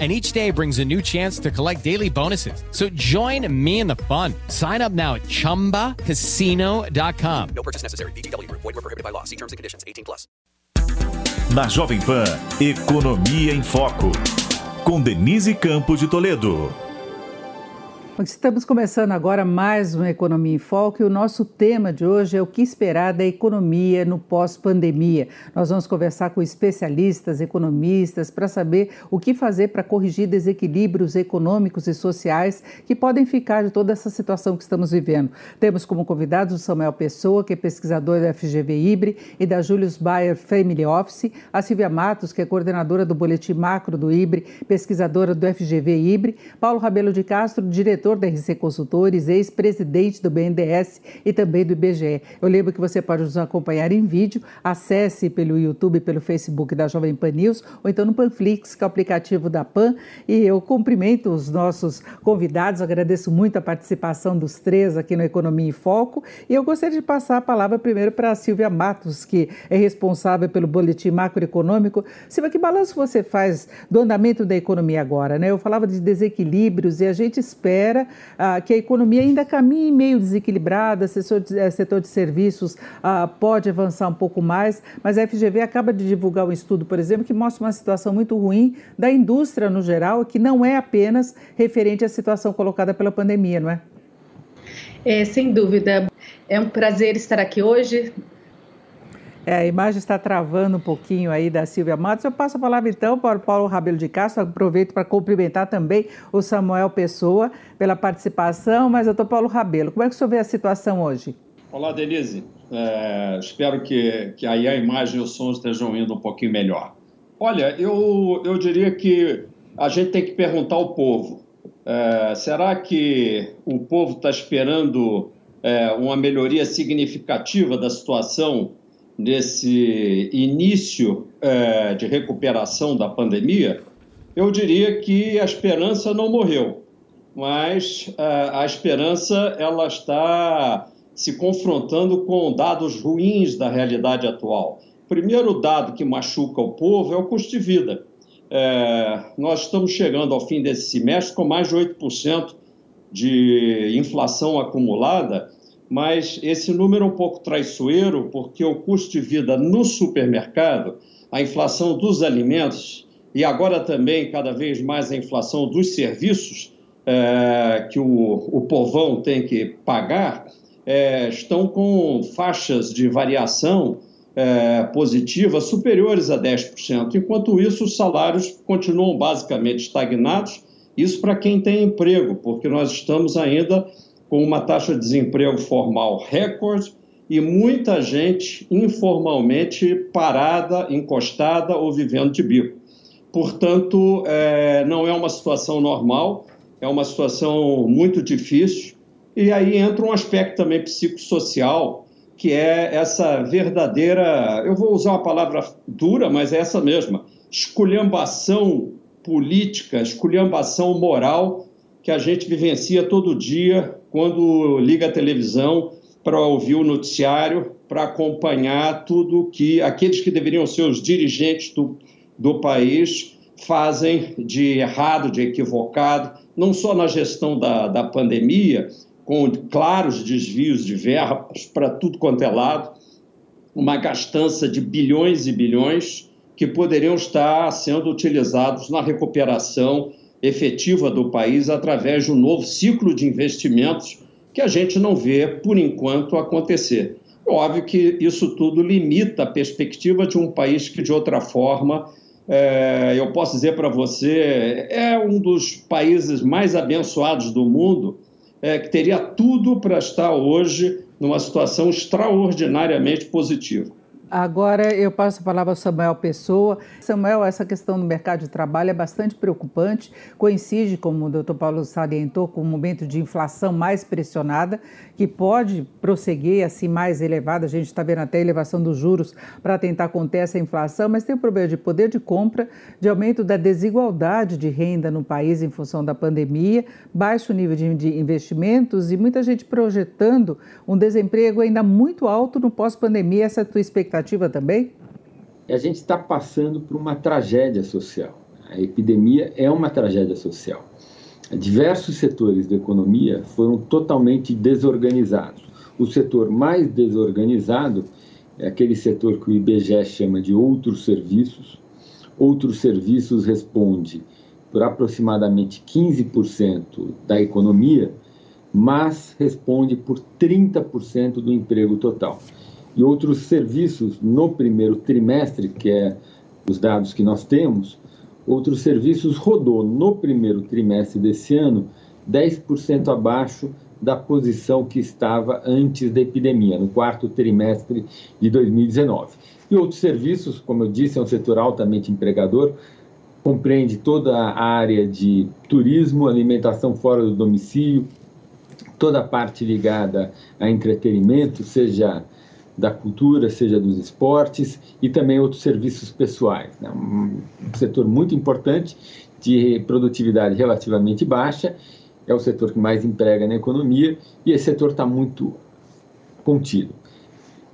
and each day brings a new chance to collect daily bonuses. So join me in the fun. Sign up now at ChumbaCasino.com. No purchase necessary. BGW. Void were prohibited by law. See terms and conditions. 18 plus. Na Jovem Pan, Economia em Foco. Com Denise Campos de Toledo. Estamos começando agora mais uma Economia em Foco e o nosso tema de hoje é o que esperar da economia no pós-pandemia. Nós vamos conversar com especialistas, economistas, para saber o que fazer para corrigir desequilíbrios econômicos e sociais que podem ficar de toda essa situação que estamos vivendo. Temos como convidados o Samuel Pessoa, que é pesquisador da FGV IBRE e da Julius Bayer Family Office, a Silvia Matos, que é coordenadora do Boletim Macro do IBRE, pesquisadora do FGV IBRE, Paulo Rabelo de Castro, diretor diretor da RC Consultores, ex-presidente do BNDES e também do IBGE. Eu lembro que você pode nos acompanhar em vídeo, acesse pelo YouTube, pelo Facebook da Jovem Pan News ou então no Panflix, que é o aplicativo da Pan. E eu cumprimento os nossos convidados, agradeço muito a participação dos três aqui no Economia em Foco. E eu gostaria de passar a palavra primeiro para a Silvia Matos, que é responsável pelo Boletim Macroeconômico. Silvia, que balanço você faz do andamento da economia agora? Né? Eu falava de desequilíbrios e a gente espera espera ah, que a economia ainda caminhe meio desequilibrada, setor de, eh, setor de serviços ah, pode avançar um pouco mais, mas a FGV acaba de divulgar um estudo, por exemplo, que mostra uma situação muito ruim da indústria no geral, que não é apenas referente à situação colocada pela pandemia, não é? É, sem dúvida. É um prazer estar aqui hoje. É, a imagem está travando um pouquinho aí da Silvia Matos. Eu passo a palavra então para o Paulo Rabelo de Castro. Aproveito para cumprimentar também o Samuel Pessoa pela participação. Mas, doutor Paulo Rabelo, como é que o senhor vê a situação hoje? Olá, Denise. É, espero que, que aí a imagem e o som estejam indo um pouquinho melhor. Olha, eu, eu diria que a gente tem que perguntar ao povo. É, será que o povo está esperando é, uma melhoria significativa da situação nesse início é, de recuperação da pandemia, eu diria que a esperança não morreu, mas é, a esperança ela está se confrontando com dados ruins da realidade atual. O primeiro dado que machuca o povo é o custo de vida. É, nós estamos chegando ao fim desse semestre com mais de 8% de inflação acumulada mas esse número é um pouco traiçoeiro, porque o custo de vida no supermercado, a inflação dos alimentos e agora também cada vez mais a inflação dos serviços é, que o, o povão tem que pagar, é, estão com faixas de variação é, positiva superiores a 10%. Enquanto isso, os salários continuam basicamente estagnados. Isso para quem tem emprego, porque nós estamos ainda com uma taxa de desemprego formal recorde e muita gente informalmente parada, encostada ou vivendo de bico. Portanto, é, não é uma situação normal, é uma situação muito difícil. E aí entra um aspecto também psicossocial, que é essa verdadeira, eu vou usar uma palavra dura, mas é essa mesma, esculhambação política, esculhambação moral que a gente vivencia todo dia quando liga a televisão para ouvir o noticiário, para acompanhar tudo que aqueles que deveriam ser os dirigentes do, do país fazem de errado, de equivocado, não só na gestão da, da pandemia, com claros desvios de verbas para tudo quanto é lado, uma gastança de bilhões e bilhões que poderiam estar sendo utilizados na recuperação efetiva do país através de um novo ciclo de investimentos que a gente não vê, por enquanto, acontecer. Óbvio que isso tudo limita a perspectiva de um país que, de outra forma, é, eu posso dizer para você, é um dos países mais abençoados do mundo, é, que teria tudo para estar hoje numa situação extraordinariamente positiva. Agora eu passo a palavra ao Samuel Pessoa. Samuel, essa questão do mercado de trabalho é bastante preocupante, coincide, como o doutor Paulo salientou, com um momento de inflação mais pressionada, que pode prosseguir assim mais elevada. A gente está vendo até a elevação dos juros para tentar conter essa inflação, mas tem o problema de poder de compra, de aumento da desigualdade de renda no país em função da pandemia, baixo nível de investimentos e muita gente projetando um desemprego ainda muito alto no pós-pandemia. Essa é a tua expectativa? Expectativa também? A gente está passando por uma tragédia social. A epidemia é uma tragédia social. Diversos setores da economia foram totalmente desorganizados. O setor mais desorganizado é aquele setor que o IBGE chama de outros serviços. Outros serviços responde por aproximadamente 15% da economia, mas responde por 30% do emprego total e outros serviços no primeiro trimestre, que é os dados que nós temos, outros serviços rodou no primeiro trimestre desse ano 10% abaixo da posição que estava antes da epidemia, no quarto trimestre de 2019. E outros serviços, como eu disse, é um setor altamente empregador, compreende toda a área de turismo, alimentação fora do domicílio, toda a parte ligada a entretenimento, seja da cultura, seja dos esportes e também outros serviços pessoais. Né? Um setor muito importante de produtividade relativamente baixa, é o setor que mais emprega na economia e esse setor está muito contido.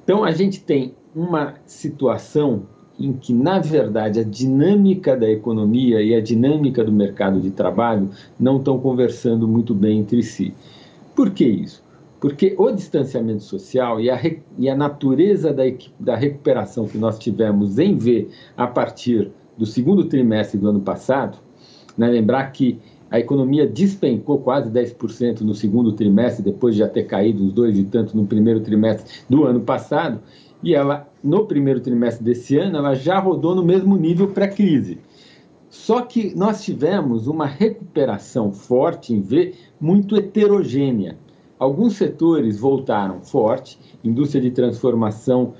Então a gente tem uma situação em que, na verdade, a dinâmica da economia e a dinâmica do mercado de trabalho não estão conversando muito bem entre si. Por que isso? Porque o distanciamento social e a, e a natureza da, da recuperação que nós tivemos em V a partir do segundo trimestre do ano passado, né, lembrar que a economia despencou quase 10% no segundo trimestre, depois de já ter caído uns dois e tanto no primeiro trimestre do ano passado, e ela, no primeiro trimestre desse ano, ela já rodou no mesmo nível pré-crise. Só que nós tivemos uma recuperação forte em V muito heterogênea. Alguns setores voltaram forte, indústria de transformação,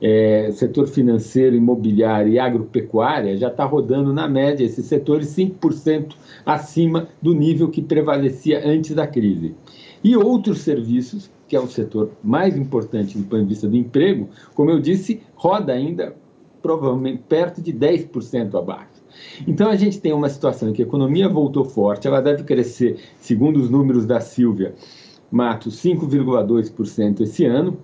é, setor financeiro, imobiliário e agropecuária já está rodando na média esses setores 5% acima do nível que prevalecia antes da crise. E outros serviços, que é o setor mais importante do ponto de vista do emprego, como eu disse, roda ainda provavelmente perto de 10% abaixo. Então a gente tem uma situação em que a economia voltou forte, ela deve crescer, segundo os números da Silvia, Mato 5,2% esse ano,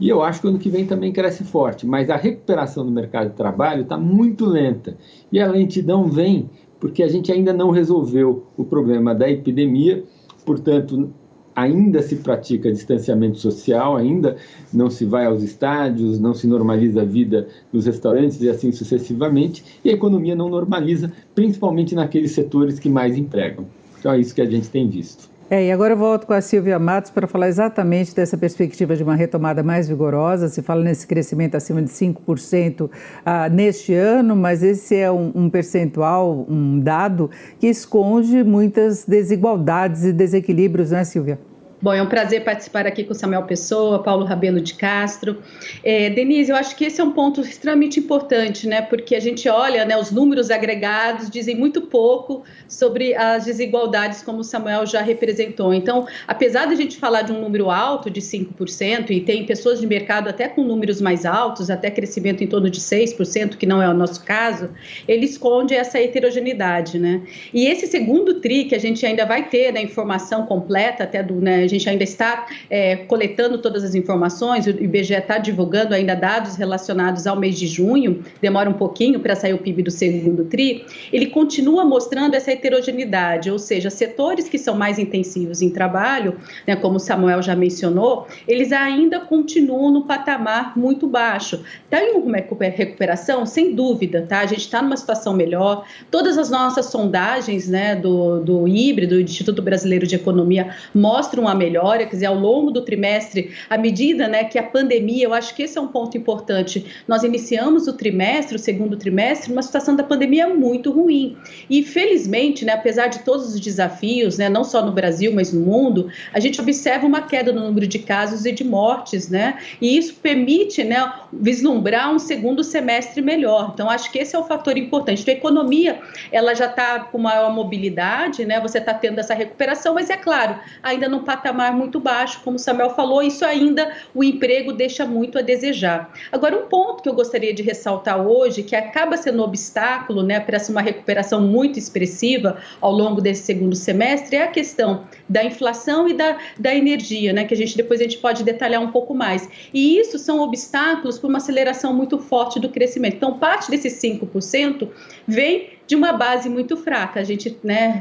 e eu acho que ano que vem também cresce forte, mas a recuperação do mercado de trabalho está muito lenta. E a lentidão vem porque a gente ainda não resolveu o problema da epidemia, portanto, ainda se pratica distanciamento social, ainda não se vai aos estádios, não se normaliza a vida nos restaurantes e assim sucessivamente, e a economia não normaliza, principalmente naqueles setores que mais empregam. Então é isso que a gente tem visto. É, e agora eu volto com a Silvia Matos para falar exatamente dessa perspectiva de uma retomada mais vigorosa. Se fala nesse crescimento acima de 5% ah, neste ano, mas esse é um, um percentual, um dado que esconde muitas desigualdades e desequilíbrios, né, Silvia? Bom, é um prazer participar aqui com Samuel Pessoa, Paulo Rabelo de Castro. É, Denise, eu acho que esse é um ponto extremamente importante, né? Porque a gente olha, né, os números agregados dizem muito pouco sobre as desigualdades, como o Samuel já representou. Então, apesar de a gente falar de um número alto de 5%, e tem pessoas de mercado até com números mais altos, até crescimento em torno de 6%, que não é o nosso caso, ele esconde essa heterogeneidade, né? E esse segundo TRI, que a gente ainda vai ter né, informação completa até do, né, gente ainda está é, coletando todas as informações, o IBGE está divulgando ainda dados relacionados ao mês de junho, demora um pouquinho para sair o PIB do segundo TRI, ele continua mostrando essa heterogeneidade, ou seja, setores que são mais intensivos em trabalho, né, como o Samuel já mencionou, eles ainda continuam no patamar muito baixo. Tem uma recuperação? Sem dúvida, tá? A gente está numa situação melhor. Todas as nossas sondagens né, do, do híbrido, do Instituto Brasileiro de Economia, mostram uma melhora, quer dizer, ao longo do trimestre, à medida né, que a pandemia, eu acho que esse é um ponto importante. Nós iniciamos o trimestre, o segundo trimestre, uma situação da pandemia muito ruim. E felizmente, né, apesar de todos os desafios, né, não só no Brasil, mas no mundo, a gente observa uma queda no número de casos e de mortes, né? E isso permite né, vislumbrar um segundo semestre melhor. Então, acho que esse é o fator importante. Então, a economia ela já está com maior mobilidade, né? Você está tendo essa recuperação, mas é claro, ainda num patamar muito baixo, como o Samuel falou, isso ainda o emprego deixa muito a desejar. Agora, um ponto que eu gostaria de ressaltar hoje, que acaba sendo um obstáculo né, para uma recuperação muito expressiva ao longo desse segundo semestre, é a questão da inflação e da, da energia, né? Que a gente depois a gente pode detalhar um pouco mais. E isso são obstáculos para uma aceleração muito forte do crescimento. Então, parte desses 5% vem de uma base muito fraca. A gente, né,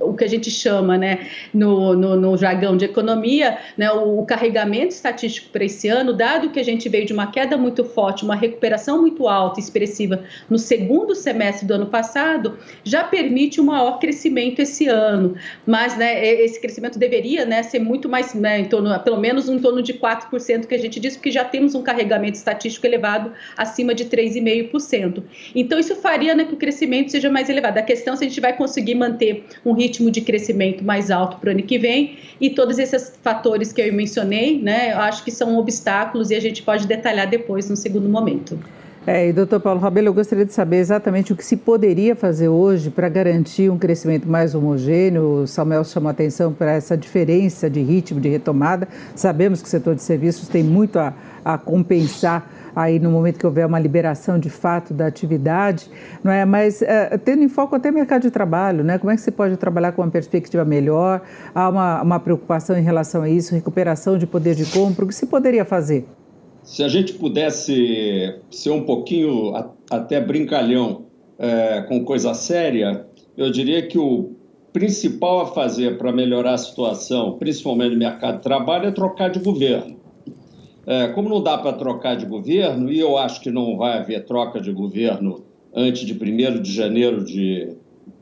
o que a gente chama, né, no, no, no jargão de economia, né, o, o carregamento estatístico para esse ano, dado que a gente veio de uma queda muito forte, uma recuperação muito alta, expressiva no segundo semestre do ano passado, já permite um maior crescimento esse ano. Mas, né, esse crescimento deveria, né, ser muito mais, né, em torno, pelo menos em torno de 4% que a gente diz, porque já temos um carregamento estatístico elevado acima de 3,5%. Então, isso faria, né, que o crescimento seja seja mais elevada. A questão é se a gente vai conseguir manter um ritmo de crescimento mais alto para o ano que vem e todos esses fatores que eu mencionei, né, eu acho que são obstáculos e a gente pode detalhar depois no segundo momento. É, e doutor Paulo Rabelo, eu gostaria de saber exatamente o que se poderia fazer hoje para garantir um crescimento mais homogêneo. O Samuel chamou atenção para essa diferença de ritmo de retomada. Sabemos que o setor de serviços tem muito a, a compensar aí no momento que houver uma liberação de fato da atividade, não é? Mas é, tendo em foco até mercado de trabalho, né? Como é que você pode trabalhar com uma perspectiva melhor? Há uma, uma preocupação em relação a isso, recuperação de poder de compra, o que se poderia fazer? Se a gente pudesse ser um pouquinho até brincalhão é, com coisa séria, eu diria que o principal a fazer para melhorar a situação, principalmente no mercado de trabalho, é trocar de governo. É, como não dá para trocar de governo, e eu acho que não vai haver troca de governo antes de 1 de janeiro de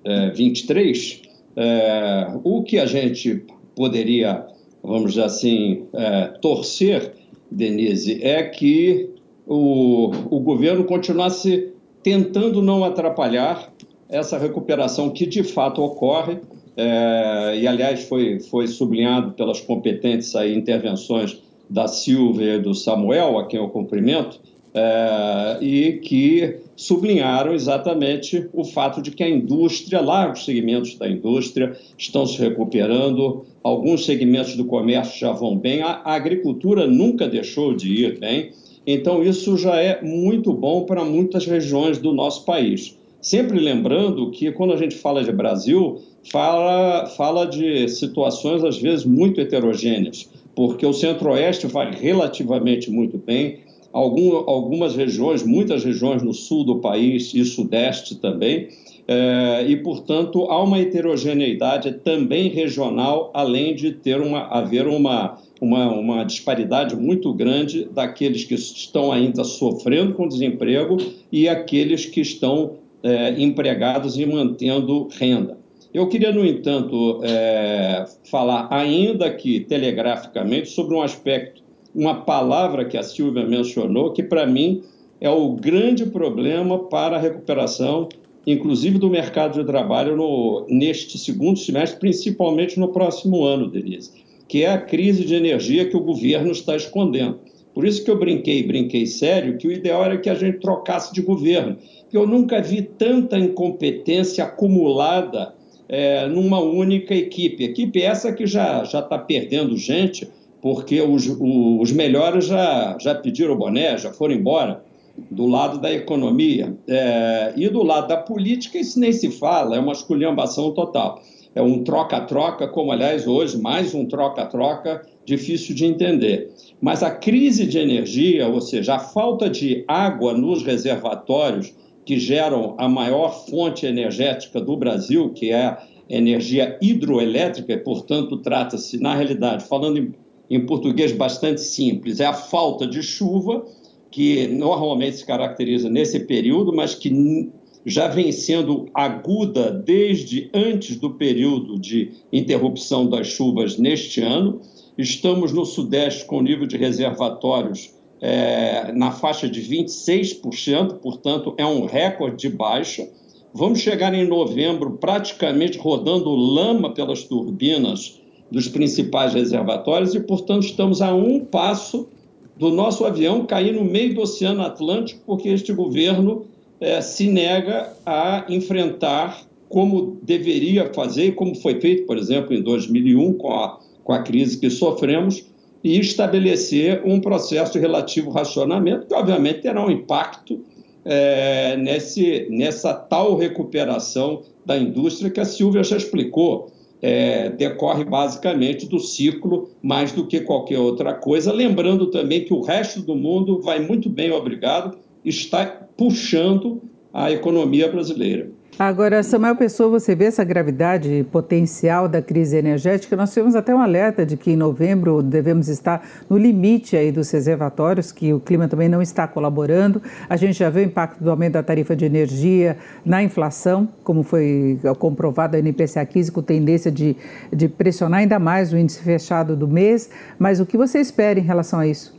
é, 23, é, o que a gente poderia, vamos dizer assim, é, torcer, Denise, é que o, o governo continuasse tentando não atrapalhar essa recuperação que de fato ocorre, é, e aliás foi, foi sublinhado pelas competentes aí, intervenções da Silva e do Samuel, a quem eu cumprimento, é, e que sublinharam exatamente o fato de que a indústria, largos segmentos da indústria estão se recuperando, alguns segmentos do comércio já vão bem, a, a agricultura nunca deixou de ir bem, então isso já é muito bom para muitas regiões do nosso país. Sempre lembrando que quando a gente fala de Brasil, fala, fala de situações às vezes muito heterogêneas porque o Centro-Oeste vai relativamente muito bem. Algum, algumas regiões, muitas regiões no sul do país e Sudeste também, é, e, portanto, há uma heterogeneidade também regional, além de ter uma, haver uma, uma, uma disparidade muito grande daqueles que estão ainda sofrendo com desemprego e aqueles que estão é, empregados e mantendo renda. Eu queria, no entanto, é, falar, ainda que telegraficamente, sobre um aspecto, uma palavra que a Silvia mencionou, que para mim é o grande problema para a recuperação, inclusive do mercado de trabalho no, neste segundo semestre, principalmente no próximo ano, Denise, que é a crise de energia que o governo está escondendo. Por isso que eu brinquei, brinquei sério, que o ideal era que a gente trocasse de governo, eu nunca vi tanta incompetência acumulada é, numa única equipe. Equipe essa que já está perdendo gente, porque os, os melhores já, já pediram o boné, já foram embora, do lado da economia. É, e do lado da política, isso nem se fala, é uma esculhambação total. É um troca-troca, como aliás hoje, mais um troca-troca, difícil de entender. Mas a crise de energia, ou seja, a falta de água nos reservatórios, que geram a maior fonte energética do Brasil, que é a energia hidroelétrica, e, portanto, trata-se, na realidade, falando em, em português bastante simples, é a falta de chuva, que normalmente se caracteriza nesse período, mas que já vem sendo aguda desde antes do período de interrupção das chuvas neste ano. Estamos no Sudeste com nível de reservatórios é, na faixa de 26%, portanto, é um recorde de baixa. Vamos chegar em novembro praticamente rodando lama pelas turbinas dos principais reservatórios e, portanto, estamos a um passo do nosso avião cair no meio do Oceano Atlântico, porque este governo é, se nega a enfrentar como deveria fazer, como foi feito, por exemplo, em 2001, com a, com a crise que sofremos, e estabelecer um processo de relativo racionamento, que obviamente terá um impacto é, nesse, nessa tal recuperação da indústria que a Silvia já explicou é, decorre basicamente do ciclo mais do que qualquer outra coisa. Lembrando também que o resto do mundo vai muito bem, obrigado, está puxando a economia brasileira. Agora, Samuel Pessoa, você vê essa gravidade potencial da crise energética? Nós tivemos até um alerta de que em novembro devemos estar no limite aí dos reservatórios, que o clima também não está colaborando. A gente já vê o impacto do aumento da tarifa de energia na inflação, como foi comprovado aí no IPCA 15, com tendência de, de pressionar ainda mais o índice fechado do mês. Mas o que você espera em relação a isso?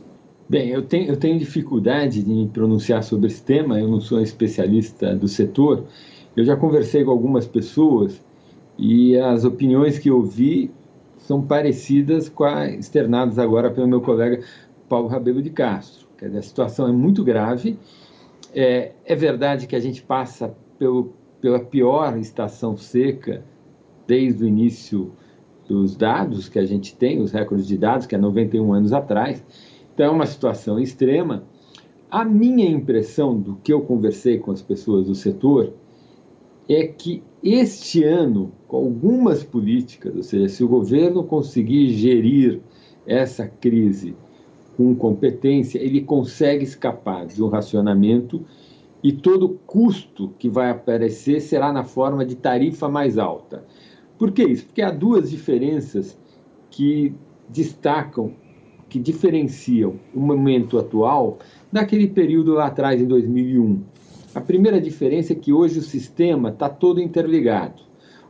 Bem, eu tenho, eu tenho dificuldade de me pronunciar sobre esse tema, eu não sou especialista do setor, eu já conversei com algumas pessoas e as opiniões que eu vi são parecidas com as externadas agora pelo meu colega Paulo Rabelo de Castro. Quer dizer, a situação é muito grave. É, é verdade que a gente passa pelo, pela pior estação seca desde o início dos dados que a gente tem, os recordes de dados, que é 91 anos atrás. Então, é uma situação extrema. A minha impressão do que eu conversei com as pessoas do setor é que este ano, com algumas políticas, ou seja, se o governo conseguir gerir essa crise com competência, ele consegue escapar de um racionamento e todo custo que vai aparecer será na forma de tarifa mais alta. Por que isso? Porque há duas diferenças que destacam, que diferenciam o momento atual daquele período lá atrás, em 2001. A primeira diferença é que hoje o sistema está todo interligado.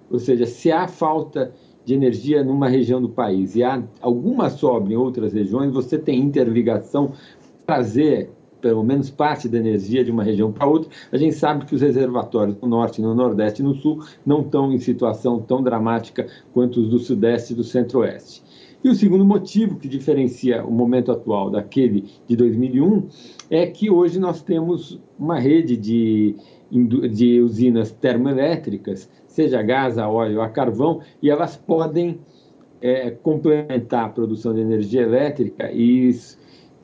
Ou seja, se há falta de energia numa região do país e há alguma sobra em outras regiões, você tem interligação trazer pelo menos parte da energia de uma região para outra. A gente sabe que os reservatórios no norte, no nordeste e no sul não estão em situação tão dramática quanto os do sudeste e do centro-oeste. E o segundo motivo que diferencia o momento atual daquele de 2001 é que hoje nós temos uma rede de, de usinas termoelétricas, seja a gás, a óleo, a carvão, e elas podem é, complementar a produção de energia elétrica e,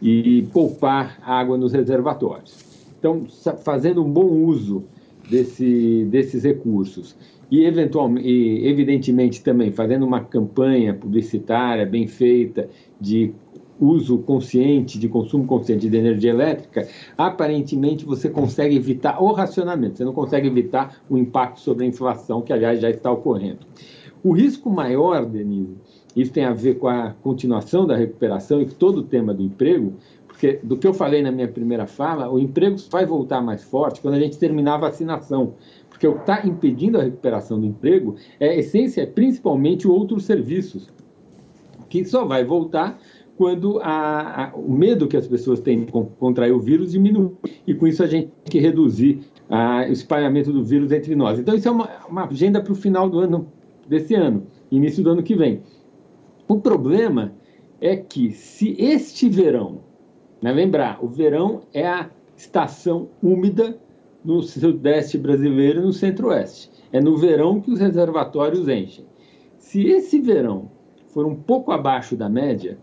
e poupar água nos reservatórios. Então, fazendo um bom uso desse, desses recursos e, eventualmente, evidentemente também fazendo uma campanha publicitária bem feita de uso consciente, de consumo consciente de energia elétrica, aparentemente você consegue evitar o racionamento, você não consegue evitar o impacto sobre a inflação, que aliás já está ocorrendo. O risco maior, Denise, isso tem a ver com a continuação da recuperação e todo o tema do emprego, porque do que eu falei na minha primeira fala, o emprego vai voltar mais forte quando a gente terminar a vacinação porque o que está impedindo a recuperação do emprego é a essência, é principalmente outros serviços, que só vai voltar quando a, a, o medo que as pessoas têm de contrair o vírus diminui. E com isso a gente tem que reduzir a, o espalhamento do vírus entre nós. Então, isso é uma, uma agenda para o final do ano, desse ano, início do ano que vem. O problema é que se este verão, né, lembrar, o verão é a estação úmida no sudeste brasileiro e no centro-oeste. É no verão que os reservatórios enchem. Se esse verão for um pouco abaixo da média,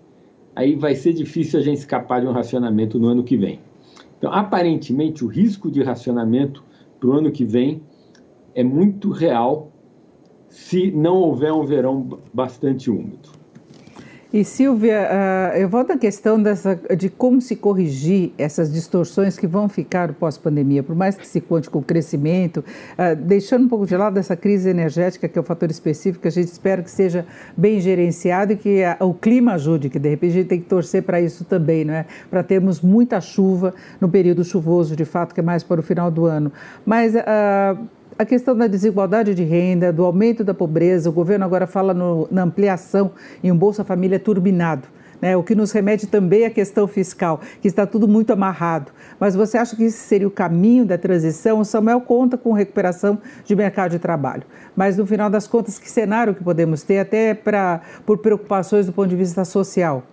aí vai ser difícil a gente escapar de um racionamento no ano que vem. Então, aparentemente, o risco de racionamento para o ano que vem é muito real se não houver um verão bastante úmido. E Silvia, uh, eu volto à questão dessa, de como se corrigir essas distorções que vão ficar pós-pandemia, por mais que se conte com o crescimento, uh, deixando um pouco de lado essa crise energética, que é um fator específico, que a gente espera que seja bem gerenciado e que o clima ajude, que de repente a gente tem que torcer para isso também, não é? Para termos muita chuva no período chuvoso, de fato, que é mais para o final do ano. Mas uh, a questão da desigualdade de renda, do aumento da pobreza, o governo agora fala no, na ampliação em um Bolsa Família turbinado. Né, o que nos remete também à questão fiscal, que está tudo muito amarrado. Mas você acha que esse seria o caminho da transição? O Samuel conta com recuperação de mercado de trabalho. Mas, no final das contas, que cenário que podemos ter, até pra, por preocupações do ponto de vista social?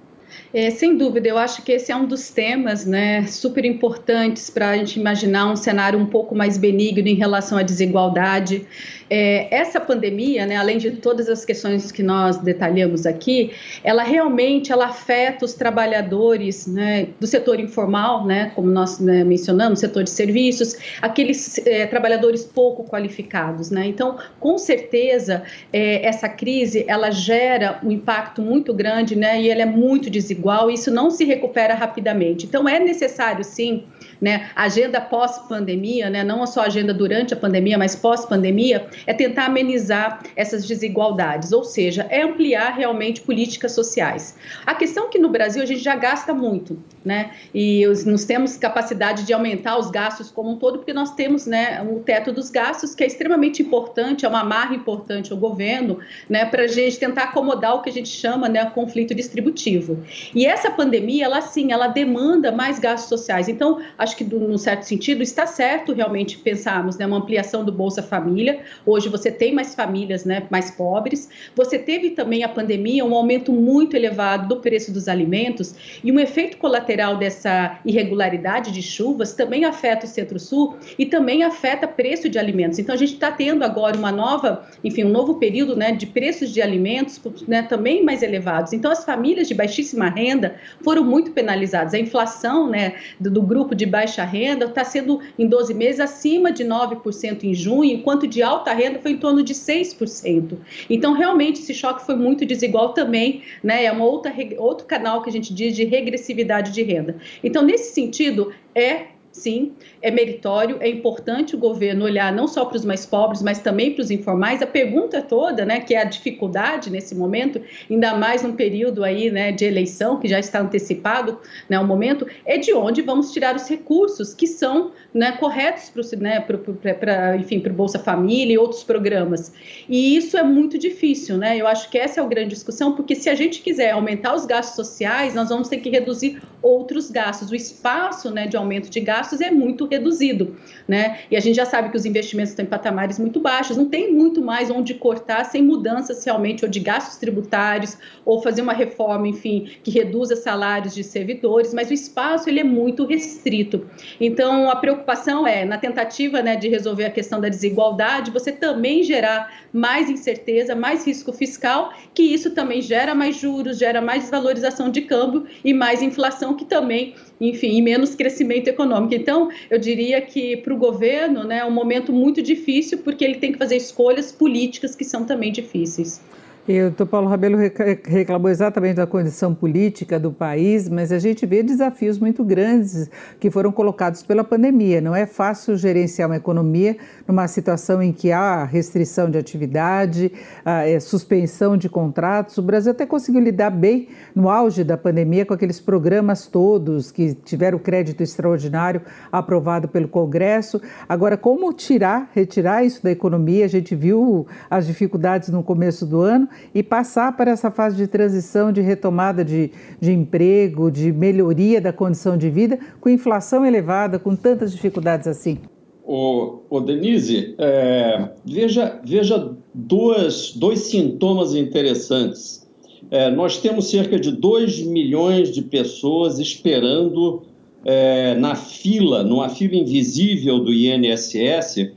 É, sem dúvida, eu acho que esse é um dos temas né, super importantes para a gente imaginar um cenário um pouco mais benigno em relação à desigualdade. É, essa pandemia, né, além de todas as questões que nós detalhamos aqui, ela realmente ela afeta os trabalhadores né, do setor informal, né, como nós né, mencionamos, setor de serviços, aqueles é, trabalhadores pouco qualificados. Né? Então, com certeza, é, essa crise ela gera um impacto muito grande né, e ela é muito desigual e isso não se recupera rapidamente. Então, é necessário, sim, né, agenda pós-pandemia, né, não só agenda durante a pandemia, mas pós-pandemia, é tentar amenizar essas desigualdades, ou seja, é ampliar realmente políticas sociais. A questão é que no Brasil a gente já gasta muito, né, e nós temos capacidade de aumentar os gastos como um todo, porque nós temos, né, o teto dos gastos, que é extremamente importante, é uma marra importante ao governo, né, para a gente tentar acomodar o que a gente chama, né, conflito distributivo. E essa pandemia, ela sim, ela demanda mais gastos sociais. Então, acho que, num certo sentido, está certo realmente pensarmos né, uma ampliação do Bolsa Família. Hoje você tem mais famílias né, mais pobres. Você teve também a pandemia, um aumento muito elevado do preço dos alimentos e um efeito colateral dessa irregularidade de chuvas também afeta o Centro-Sul e também afeta preço de alimentos. Então a gente está tendo agora uma nova, enfim, um novo período né, de preços de alimentos né, também mais elevados. Então as famílias de baixíssima renda foram muito penalizadas. A inflação né, do, do grupo de baixa renda está sendo, em 12 meses, acima de 9% em junho, enquanto de alta renda foi em torno de 6%. Então, realmente, esse choque foi muito desigual também, né? É uma outra, outro canal que a gente diz de regressividade de renda. Então, nesse sentido, é sim, é meritório, é importante o governo olhar não só para os mais pobres, mas também para os informais. A pergunta toda, né, que é a dificuldade nesse momento, ainda mais num período aí, né, de eleição que já está antecipado, né, o momento, é de onde vamos tirar os recursos que são, né, corretos para, né, para, enfim, para o Bolsa Família e outros programas. E isso é muito difícil, né? Eu acho que essa é a grande discussão, porque se a gente quiser aumentar os gastos sociais, nós vamos ter que reduzir outros gastos. O espaço, né, de aumento de gastos gastos é muito reduzido, né? E a gente já sabe que os investimentos estão em patamares muito baixos, não tem muito mais onde cortar sem mudanças realmente ou de gastos tributários ou fazer uma reforma, enfim, que reduza salários de servidores, mas o espaço ele é muito restrito. Então a preocupação é na tentativa, né, de resolver a questão da desigualdade, você também gerar mais incerteza, mais risco fiscal, que isso também gera mais juros, gera mais desvalorização de câmbio e mais inflação, que também enfim, e menos crescimento econômico. Então, eu diria que para o governo né, é um momento muito difícil, porque ele tem que fazer escolhas políticas que são também difíceis. E o Dr. Paulo Rabelo reclamou exatamente da condição política do país, mas a gente vê desafios muito grandes que foram colocados pela pandemia. Não é fácil gerenciar uma economia numa situação em que há restrição de atividade, é, suspensão de contratos. O Brasil até conseguiu lidar bem no auge da pandemia com aqueles programas todos que tiveram crédito extraordinário aprovado pelo Congresso. Agora, como tirar, retirar isso da economia? A gente viu as dificuldades no começo do ano e passar para essa fase de transição, de retomada de, de emprego, de melhoria da condição de vida, com inflação elevada, com tantas dificuldades assim? O, o Denise, é, veja, veja duas, dois sintomas interessantes. É, nós temos cerca de 2 milhões de pessoas esperando é, na fila, numa fila invisível do INSS,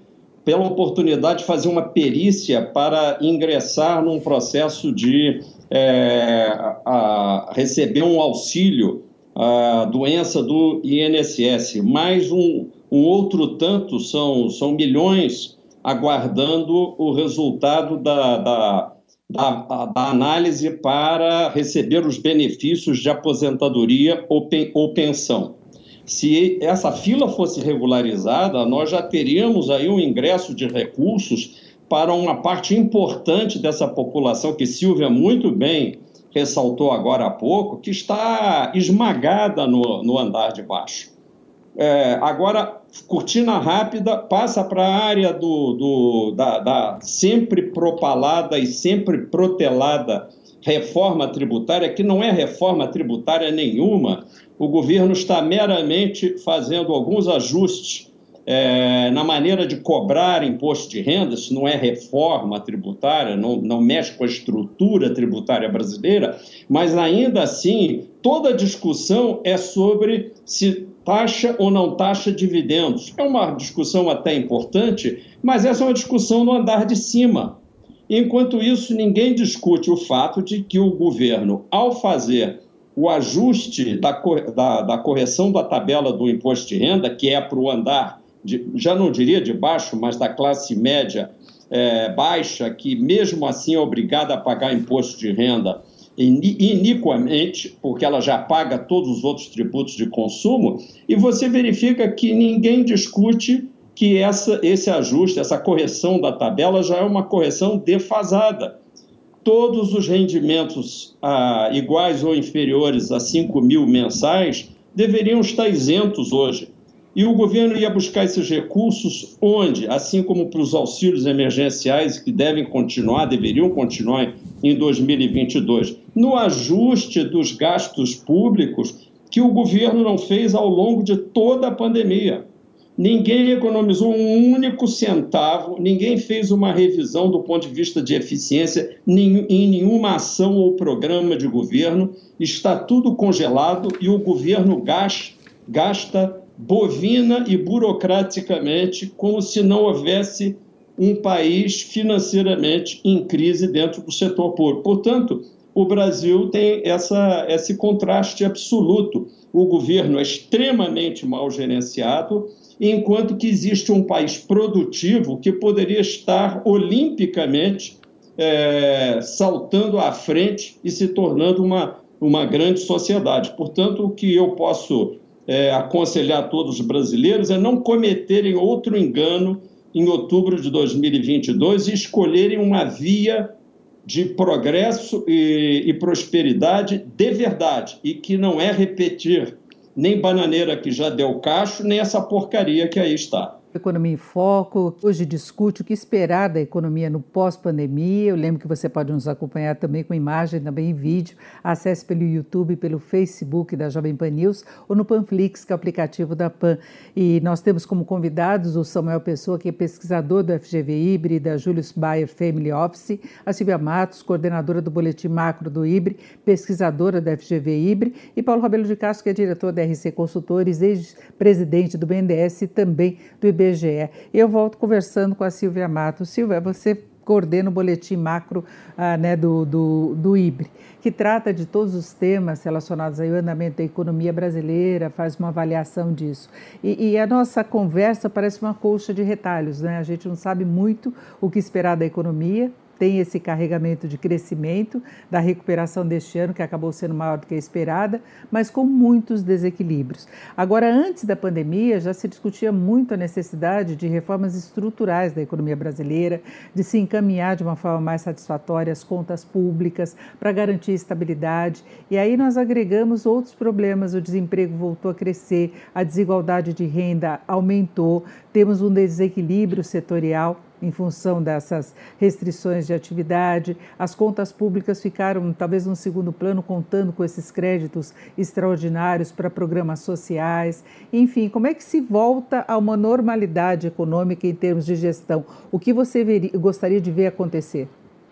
pela oportunidade de fazer uma perícia para ingressar num processo de é, a, receber um auxílio à doença do INSS. Mais um, um outro tanto são, são milhões aguardando o resultado da, da, da, da análise para receber os benefícios de aposentadoria ou, pen, ou pensão. Se essa fila fosse regularizada, nós já teríamos aí um ingresso de recursos para uma parte importante dessa população que Silvia muito bem ressaltou agora há pouco, que está esmagada no, no andar de baixo. É, agora, cortina rápida, passa para a área do, do da, da, sempre propalada e sempre protelada reforma tributária, que não é reforma tributária nenhuma. O governo está meramente fazendo alguns ajustes é, na maneira de cobrar imposto de renda, isso não é reforma tributária, não, não mexe com a estrutura tributária brasileira, mas ainda assim, toda a discussão é sobre se taxa ou não taxa dividendos. É uma discussão até importante, mas essa é uma discussão no andar de cima. Enquanto isso, ninguém discute o fato de que o governo, ao fazer o ajuste da, da, da correção da tabela do imposto de renda, que é para o andar de, já não diria de baixo, mas da classe média é, baixa, que mesmo assim é obrigada a pagar imposto de renda iniquamente, porque ela já paga todos os outros tributos de consumo, e você verifica que ninguém discute que essa, esse ajuste, essa correção da tabela já é uma correção defasada. Todos os rendimentos ah, iguais ou inferiores a 5 mil mensais deveriam estar isentos hoje. E o governo ia buscar esses recursos onde, assim como para os auxílios emergenciais, que devem continuar, deveriam continuar em 2022, no ajuste dos gastos públicos que o governo não fez ao longo de toda a pandemia. Ninguém economizou um único centavo, ninguém fez uma revisão do ponto de vista de eficiência em nenhuma ação ou programa de governo. Está tudo congelado e o governo gasta bovina e burocraticamente, como se não houvesse um país financeiramente em crise dentro do setor público. Portanto, o Brasil tem essa, esse contraste absoluto. O governo é extremamente mal gerenciado, enquanto que existe um país produtivo que poderia estar olimpicamente é, saltando à frente e se tornando uma, uma grande sociedade. Portanto, o que eu posso é, aconselhar todos os brasileiros é não cometerem outro engano em outubro de 2022 e escolherem uma via de progresso e, e prosperidade de verdade e que não é repetir nem bananeira que já deu cacho, nem essa porcaria que aí está. Economia em Foco hoje discute o que esperar da economia no pós-pandemia. Eu lembro que você pode nos acompanhar também com imagem, também em vídeo. Acesse pelo YouTube, pelo Facebook da Jovem Pan News ou no Panflix, que é o aplicativo da Pan. E nós temos como convidados o Samuel Pessoa, que é pesquisador do FGV IBRE, da Julius Bayer Family Office, a Silvia Matos, coordenadora do Boletim Macro do IBRE, pesquisadora da FGV IBRE, e Paulo Rabelo de Castro, que é diretor da RC Consultores, ex-presidente do BNDES e também do IBGE. Eu volto conversando com a Silvia Mato. Silvia, você coordena o boletim macro ah, né, do, do, do IBRE, que trata de todos os temas relacionados ao andamento da economia brasileira, faz uma avaliação disso. E, e, a nossa conversa parece uma colcha de retalhos, né? A gente não sabe muito o que esperar da economia, tem esse carregamento de crescimento da recuperação deste ano, que acabou sendo maior do que a esperada, mas com muitos desequilíbrios. Agora, antes da pandemia, já se discutia muito a necessidade de reformas estruturais da economia brasileira, de se encaminhar de uma forma mais satisfatória as contas públicas para garantir estabilidade. E aí nós agregamos outros problemas: o desemprego voltou a crescer, a desigualdade de renda aumentou, temos um desequilíbrio setorial em função dessas restrições de atividade. As contas públicas ficaram, talvez, no segundo plano, contando com esses créditos extraordinários para programas sociais. Enfim, como é que se volta a uma normalidade econômica em termos de gestão? O que você veria, gostaria de ver acontecer?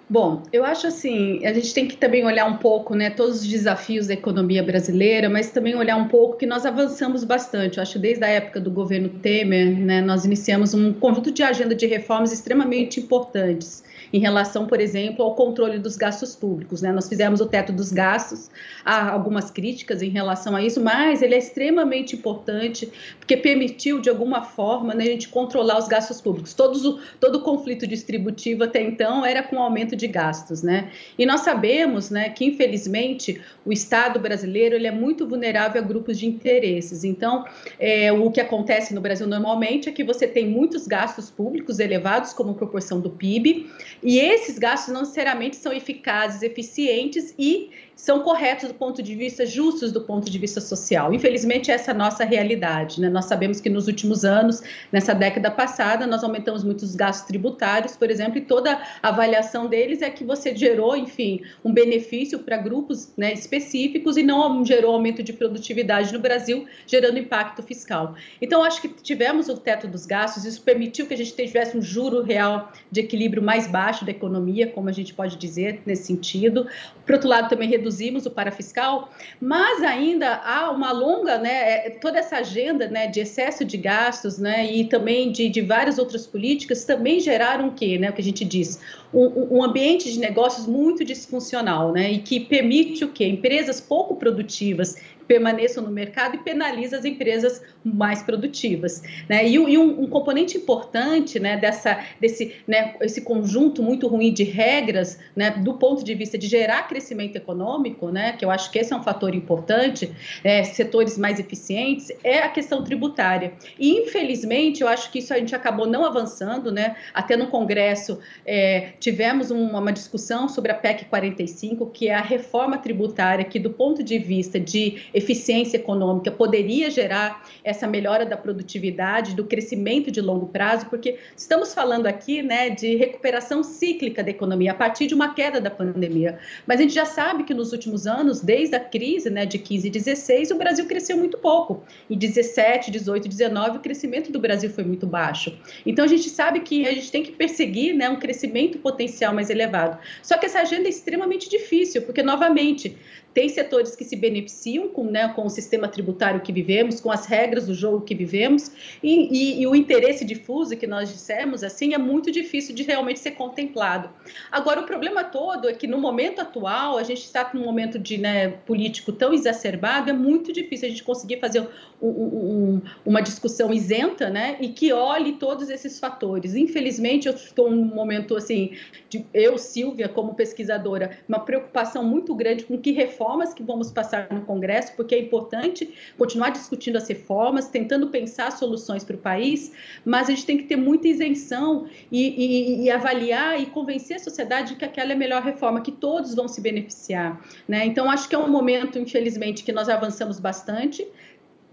Bom, eu acho assim, a gente tem que também olhar um pouco, né, todos os desafios da economia brasileira, mas também olhar um pouco que nós avançamos bastante. Eu acho desde a época do governo Temer, né, nós iniciamos um conjunto de agenda de reformas extremamente importantes em relação, por exemplo, ao controle dos gastos públicos. Né? Nós fizemos o teto dos gastos, há algumas críticas em relação a isso, mas ele é extremamente importante porque permitiu, de alguma forma, né, a gente controlar os gastos públicos. Todos o, todo o conflito distributivo até então era com aumento de gastos, né? E nós sabemos, né, que infelizmente o Estado brasileiro ele é muito vulnerável a grupos de interesses. Então, é, o que acontece no Brasil normalmente é que você tem muitos gastos públicos elevados como proporção do PIB, e esses gastos não necessariamente são eficazes, eficientes e são corretos do ponto de vista justos do ponto de vista social. Infelizmente, essa é a nossa realidade. Né? Nós sabemos que nos últimos anos, nessa década passada, nós aumentamos muitos gastos tributários, por exemplo, e toda a avaliação deles é que você gerou, enfim, um benefício para grupos né, específicos e não gerou aumento de produtividade no Brasil, gerando impacto fiscal. Então, acho que tivemos o teto dos gastos, isso permitiu que a gente tivesse um juro real de equilíbrio mais baixo da economia, como a gente pode dizer nesse sentido. Por outro lado, também reduziu reduzimos o parafiscal, mas ainda há uma longa, né, é, toda essa agenda né, de excesso de gastos né, e também de, de várias outras políticas também geraram o quê? Né, o que a gente diz? Um, um ambiente de negócios muito disfuncional né, e que permite o quê? Empresas pouco produtivas permaneçam no mercado e penaliza as empresas mais produtivas. Né? E, e um, um, componente importante né, dessa, desse né, esse conjunto muito ruim de regras, né, do ponto de vista de gerar crescimento econômico, né, que eu acho que esse é um fator importante, é, setores mais eficientes, é a questão tributária. E, infelizmente, eu acho que isso a gente acabou não avançando, né? até no Congresso é, tivemos uma, uma discussão sobre a PEC 45, que é a reforma tributária, que do ponto de vista de eficiência econômica poderia gerar essa melhora da produtividade, do crescimento de longo prazo, porque estamos falando aqui né, de recuperação cíclica da economia a partir de uma queda da pandemia. Mas a gente já sabe que nos últimos anos, desde a crise né, de 15 e 16, o Brasil cresceu muito pouco. Em 17, 18, 19, o crescimento do Brasil foi muito baixo. Então a gente sabe que a gente tem que perseguir né, um crescimento potencial mais elevado. Só que essa agenda é extremamente difícil, porque, novamente, tem setores que se beneficiam com, né, com o sistema tributário que vivemos, com as regras do jogo que vivemos, e, e, e, o interesse difuso que nós dissemos, assim, é muito difícil de realmente ser contemplado. Agora, o problema todo é que no momento atual, a gente está num momento de né, político tão exacerbado, é muito difícil a gente conseguir fazer um, um, uma discussão isenta, né, e que olhe todos esses fatores. Infelizmente, eu estou num momento, assim, de, eu, Silvia, como pesquisadora, uma preocupação muito grande com que reforma reformas que vamos passar no Congresso, porque é importante continuar discutindo as reformas, tentando pensar soluções para o país, mas a gente tem que ter muita isenção e, e, e, avaliar e convencer a sociedade de que aquela é a melhor reforma, que todos vão se beneficiar. Né? Então, acho que é um momento, infelizmente, que nós avançamos bastante,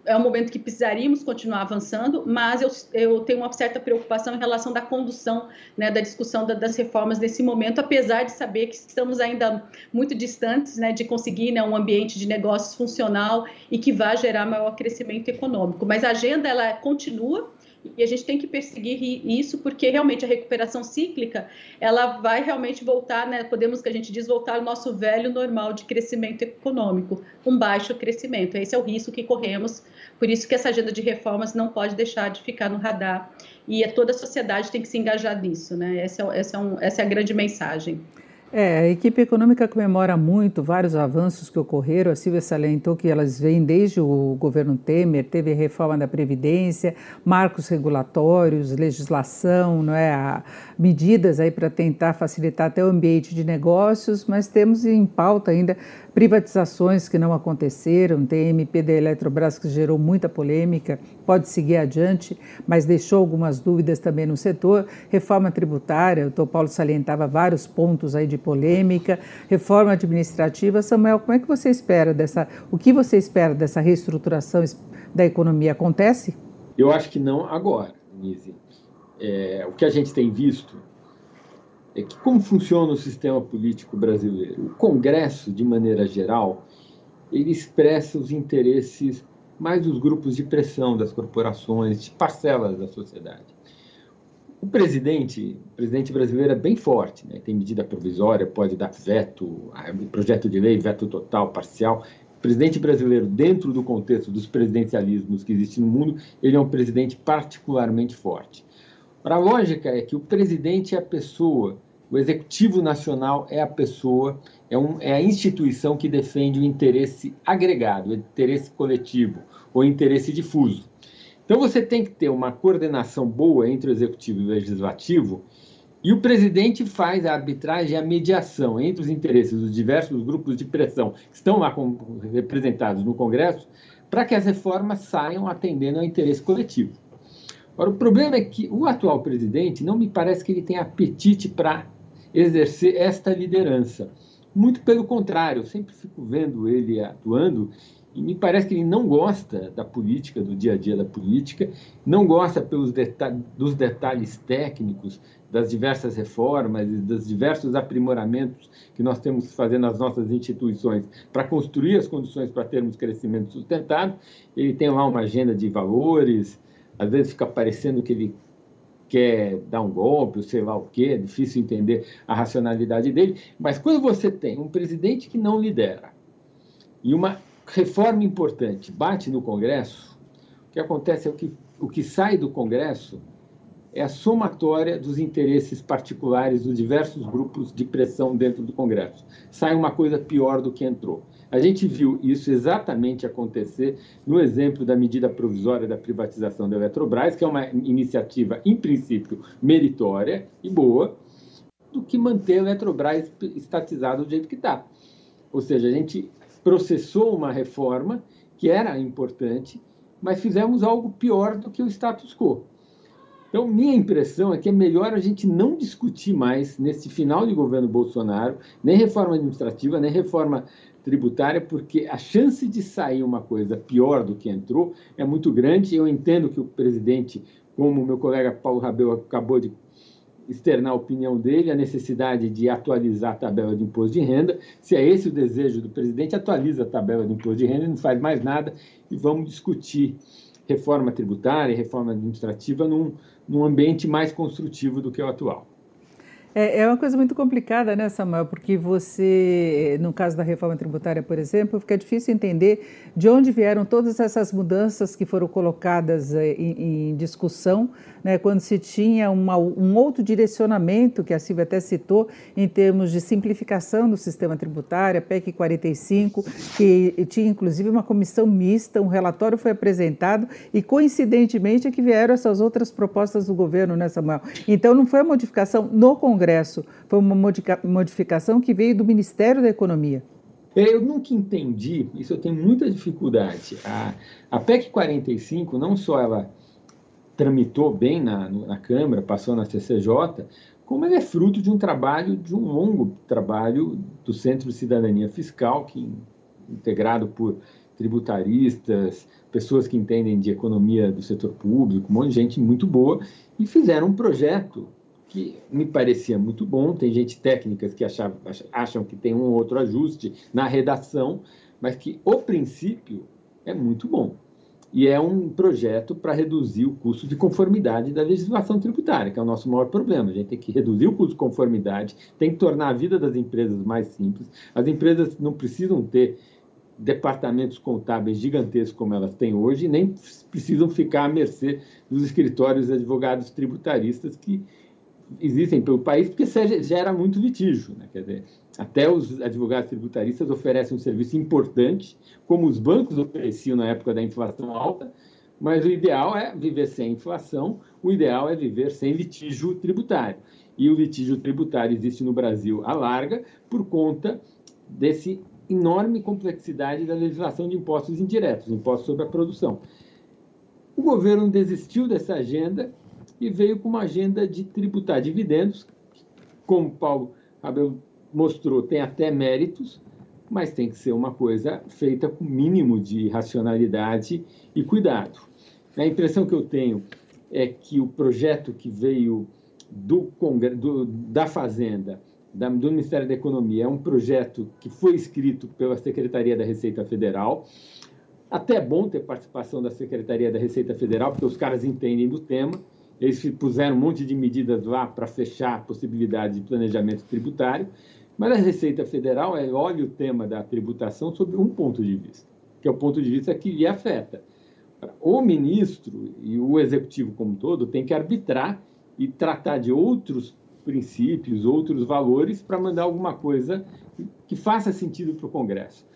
é um momento que precisaríamos continuar avançando, mas eu, eu tenho uma certa preocupação em relação da condução né, da discussão da, das reformas nesse momento, apesar de saber que estamos ainda muito distantes né, de conseguir né, um ambiente de negócios funcional e que vá gerar maior crescimento econômico. Mas a agenda ela continua e a gente tem que perseguir isso porque realmente a recuperação cíclica ela vai realmente voltar, né? Podemos que a gente diz voltar ao nosso velho normal de crescimento econômico, um baixo crescimento. Esse é o risco que corremos por isso que essa agenda de reformas não pode deixar de ficar no radar e toda a sociedade tem que se engajar nisso, né? Essa é, essa é, um, essa é a grande mensagem. É, a equipe econômica comemora muito vários avanços que ocorreram. A Silvia salientou que elas vêm desde o governo Temer, teve reforma da Previdência, marcos regulatórios, legislação, não é? Medidas aí para tentar facilitar até o ambiente de negócios, mas temos em pauta ainda privatizações que não aconteceram, tem MP da Eletrobras que gerou muita polêmica, pode seguir adiante, mas deixou algumas dúvidas também no setor, reforma tributária, o Dr. Paulo salientava vários pontos aí de polêmica, reforma administrativa, Samuel, como é que você espera dessa, o que você espera dessa reestruturação da economia, acontece? Eu acho que não agora, Nise. É, o que a gente tem visto é que como funciona o sistema político brasileiro? O Congresso, de maneira geral, ele expressa os interesses mais dos grupos de pressão das corporações, de parcelas da sociedade. O presidente, o presidente brasileiro é bem forte, né? tem medida provisória, pode dar veto, projeto de lei, veto total, parcial. O presidente brasileiro, dentro do contexto dos presidencialismos que existem no mundo, ele é um presidente particularmente forte. A lógica é que o presidente é a pessoa o Executivo Nacional é a pessoa, é, um, é a instituição que defende o interesse agregado, o interesse coletivo, o interesse difuso. Então você tem que ter uma coordenação boa entre o Executivo e o Legislativo E o presidente faz a arbitragem e a mediação entre os interesses dos diversos grupos de pressão que estão lá representados no Congresso, para que as reformas saiam atendendo ao interesse coletivo. Agora, o problema é que o atual presidente não me parece que ele tenha apetite para exercer esta liderança. Muito pelo contrário, eu sempre fico vendo ele atuando e me parece que ele não gosta da política, do dia a dia da política, não gosta pelos deta dos detalhes técnicos das diversas reformas e dos diversos aprimoramentos que nós temos que fazer nas nossas instituições para construir as condições para termos crescimento sustentado. Ele tem lá uma agenda de valores, às vezes fica parecendo que ele quer dar um golpe, ou sei lá o quê, é difícil entender a racionalidade dele, mas quando você tem um presidente que não lidera e uma reforma importante bate no Congresso, o que acontece é o que, o que sai do Congresso é a somatória dos interesses particulares dos diversos grupos de pressão dentro do Congresso. Sai uma coisa pior do que entrou. A gente viu isso exatamente acontecer no exemplo da medida provisória da privatização da Eletrobras, que é uma iniciativa, em princípio, meritória e boa, do que manter a Eletrobras estatizada do jeito que está. Ou seja, a gente processou uma reforma que era importante, mas fizemos algo pior do que o status quo. Então, minha impressão é que é melhor a gente não discutir mais, nesse final de governo Bolsonaro, nem reforma administrativa, nem reforma tributária, porque a chance de sair uma coisa pior do que entrou é muito grande. Eu entendo que o presidente, como o meu colega Paulo Rabel acabou de externar a opinião dele, a necessidade de atualizar a tabela de imposto de renda. Se é esse o desejo do presidente, atualiza a tabela de imposto de renda, não faz mais nada e vamos discutir reforma tributária, reforma administrativa num, num ambiente mais construtivo do que o atual. É, é uma coisa muito complicada, né, Samuel? Porque você, no caso da reforma tributária, por exemplo, fica difícil entender de onde vieram todas essas mudanças que foram colocadas eh, em, em discussão, né, quando se tinha uma, um outro direcionamento, que a Silvia até citou, em termos de simplificação do sistema tributário, a PEC 45, que tinha inclusive uma comissão mista, um relatório foi apresentado e, coincidentemente, é que vieram essas outras propostas do governo, né, Samuel? Então, não foi a modificação no Congresso foi uma modificação que veio do Ministério da Economia. Eu nunca entendi, isso eu tenho muita dificuldade. A, a PEC 45, não só ela tramitou bem na, na Câmara, passou na CCJ, como ela é fruto de um trabalho, de um longo trabalho do Centro de Cidadania Fiscal, que integrado por tributaristas, pessoas que entendem de economia do setor público, um monte de gente muito boa, e fizeram um projeto que me parecia muito bom. Tem gente técnicas que acham, acham que tem um ou outro ajuste na redação, mas que o princípio é muito bom. E é um projeto para reduzir o custo de conformidade da legislação tributária, que é o nosso maior problema. A gente tem que reduzir o custo de conformidade, tem que tornar a vida das empresas mais simples. As empresas não precisam ter departamentos contábeis gigantescos como elas têm hoje, nem precisam ficar à mercê dos escritórios de advogados tributaristas que existem pelo país, porque gera muito litígio. Né? Quer dizer, até os advogados tributaristas oferecem um serviço importante, como os bancos ofereciam na época da inflação alta, mas o ideal é viver sem inflação, o ideal é viver sem litígio tributário. E o litígio tributário existe no Brasil à larga por conta desse enorme complexidade da legislação de impostos indiretos, impostos sobre a produção. O governo desistiu dessa agenda e veio com uma agenda de tributar dividendos, como Paulo Rabel mostrou, tem até méritos, mas tem que ser uma coisa feita com mínimo de racionalidade e cuidado. A impressão que eu tenho é que o projeto que veio do, do da Fazenda, da, do Ministério da Economia, é um projeto que foi escrito pela Secretaria da Receita Federal. Até é bom ter participação da Secretaria da Receita Federal, porque os caras entendem do tema eles puseram um monte de medidas lá para fechar a possibilidade de planejamento tributário, mas a Receita Federal olha o tema da tributação sob um ponto de vista, que é o ponto de vista que lhe afeta. O ministro e o executivo como todo tem que arbitrar e tratar de outros princípios, outros valores para mandar alguma coisa que faça sentido para o Congresso.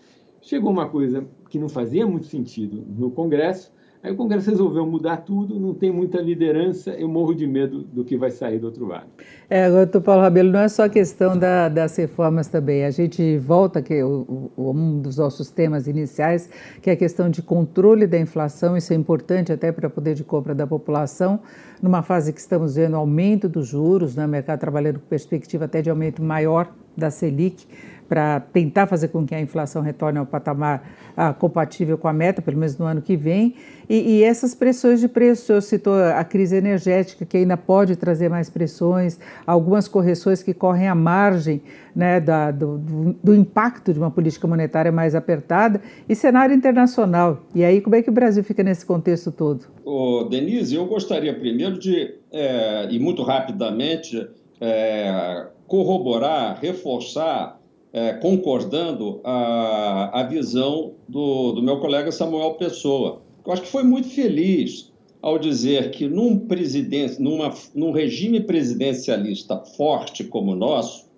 Chegou uma coisa que não fazia muito sentido no Congresso, Aí o Congresso resolveu mudar tudo, não tem muita liderança, eu morro de medo do que vai sair do outro lado. É, agora, Paulo Rabelo, não é só questão da, das reformas também. A gente volta que o, o, um dos nossos temas iniciais, que é a questão de controle da inflação. Isso é importante até para poder de compra da população, numa fase que estamos vendo aumento dos juros, né, o mercado trabalhando com perspectiva até de aumento maior da Selic para tentar fazer com que a inflação retorne ao patamar ah, compatível com a meta, pelo menos no ano que vem. E, e, essas pressões de preço, senhor citou a crise energética, que ainda pode trazer mais pressões, algumas correções que correm à margem né, da, do, do, impacto de uma política monetária mais apertada, e cenário internacional. E aí, como é que o Brasil fica nesse contexto todo? Ô, Denise, eu gostaria primeiro de, é, e muito rapidamente, é, corroborar, reforçar é, concordando a, a visão do, do meu colega Samuel Pessoa. Eu acho que foi muito feliz ao dizer que num, presidente, numa, num regime presidencialista forte como o nosso,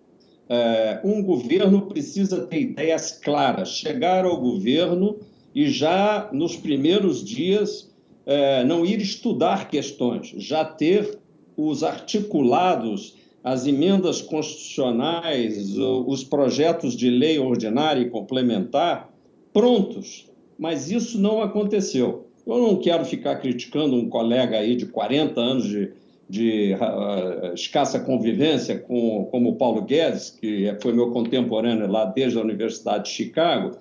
é, um governo precisa ter ideias claras, chegar ao governo e já nos primeiros dias é, não ir estudar questões, já ter os articulados as emendas constitucionais, os projetos de lei ordinária e complementar prontos, mas isso não aconteceu. Eu não quero ficar criticando um colega aí de 40 anos de, de uh, escassa convivência com, como Paulo Guedes, que foi meu contemporâneo lá desde a Universidade de Chicago,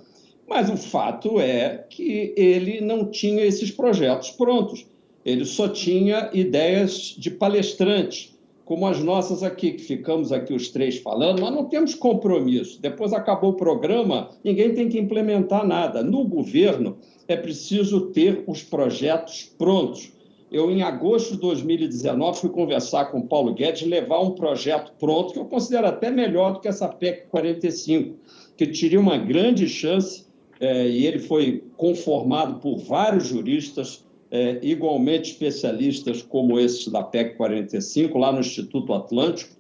mas o fato é que ele não tinha esses projetos prontos. Ele só tinha ideias de palestrante como as nossas aqui, que ficamos aqui os três falando, nós não temos compromisso. Depois acabou o programa, ninguém tem que implementar nada. No governo, é preciso ter os projetos prontos. Eu, em agosto de 2019, fui conversar com o Paulo Guedes, levar um projeto pronto, que eu considero até melhor do que essa PEC 45, que teria uma grande chance, é, e ele foi conformado por vários juristas, é, igualmente especialistas como esses da PEC 45, lá no Instituto Atlântico,